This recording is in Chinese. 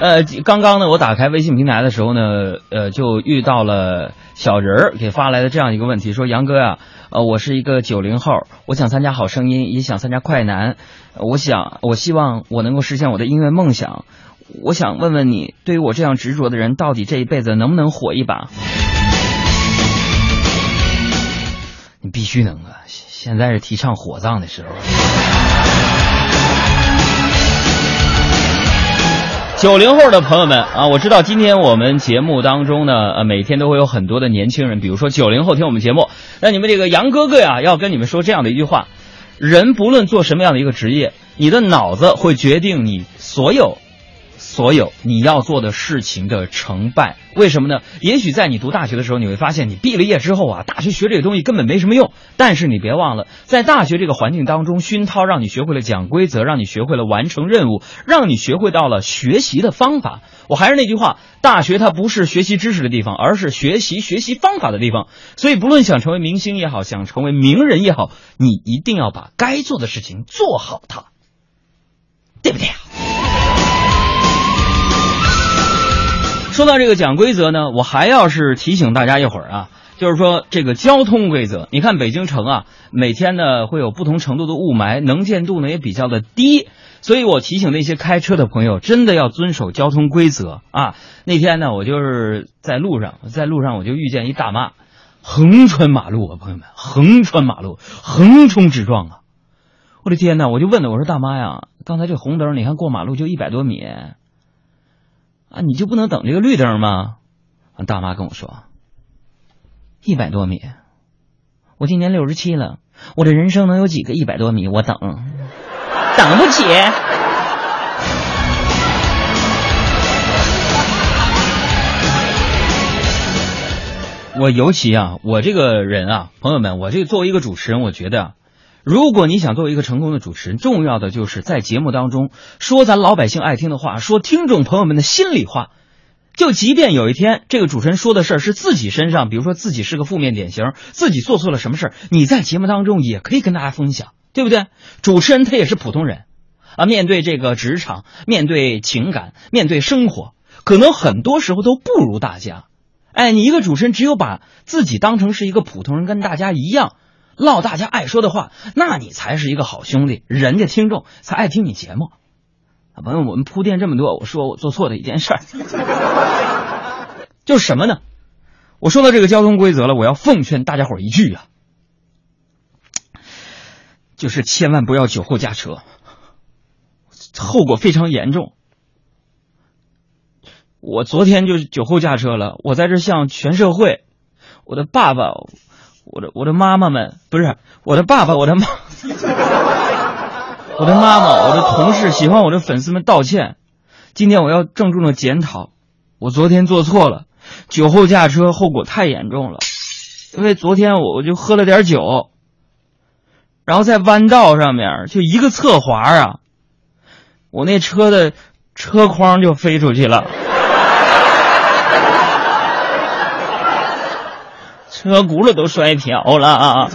呃，刚刚呢，我打开微信平台的时候呢，呃，就遇到了小人儿给发来的这样一个问题，说杨哥呀、呃，我是一个九零后，我想参加好声音，也想参加快男，我想，我希望我能够实现我的音乐梦想。我想问问你，对于我这样执着的人，到底这一辈子能不能火一把？你必须能啊！现在是提倡火葬的时候。九零后的朋友们啊，我知道今天我们节目当中呢，呃，每天都会有很多的年轻人，比如说九零后听我们节目，那你们这个杨哥哥呀，要跟你们说这样的一句话：人不论做什么样的一个职业，你的脑子会决定你所有。所有你要做的事情的成败，为什么呢？也许在你读大学的时候，你会发现你毕了业之后啊，大学学这个东西根本没什么用。但是你别忘了，在大学这个环境当中熏陶，让你学会了讲规则，让你学会了完成任务，让你学会到了学习的方法。我还是那句话，大学它不是学习知识的地方，而是学习学习方法的地方。所以，不论想成为明星也好，想成为名人也好，你一定要把该做的事情做好它，对不对呀？说到这个讲规则呢，我还要是提醒大家一会儿啊，就是说这个交通规则。你看北京城啊，每天呢会有不同程度的雾霾，能见度呢也比较的低，所以我提醒那些开车的朋友，真的要遵守交通规则啊。那天呢，我就是在路上，在路上我就遇见一大妈，横穿马路啊，朋友们，横穿马路，横冲直撞啊！我的天呐，我就问她，我说大妈呀，刚才这红灯，你看过马路就一百多米。啊，你就不能等这个绿灯吗？大妈跟我说，一百多米，我今年六十七了，我这人生能有几个一百多米？我等，等不起。我尤其啊，我这个人啊，朋友们，我这个作为一个主持人，我觉得啊。如果你想作为一个成功的主持人，重要的就是在节目当中说咱老百姓爱听的话，说听众朋友们的心里话。就即便有一天这个主持人说的事儿是自己身上，比如说自己是个负面典型，自己做错了什么事儿，你在节目当中也可以跟大家分享，对不对？主持人他也是普通人啊，面对这个职场，面对情感，面对生活，可能很多时候都不如大家。哎，你一个主持人只有把自己当成是一个普通人，跟大家一样。唠大家爱说的话，那你才是一个好兄弟，人家听众才爱听你节目。朋友，我们铺垫这么多，我说我做错的一件事儿，就是什么呢？我说到这个交通规则了，我要奉劝大家伙一句啊，就是千万不要酒后驾车，后果非常严重。我昨天就酒后驾车了，我在这向全社会，我的爸爸。我的我的妈妈们不是我的爸爸，我的妈，我的妈妈，我的同事，喜欢我的粉丝们道歉。今天我要郑重的检讨，我昨天做错了，酒后驾车后果太严重了。因为昨天我我就喝了点酒，然后在弯道上面就一个侧滑啊，我那车的车筐就飞出去了。车轱辘都摔瓢了，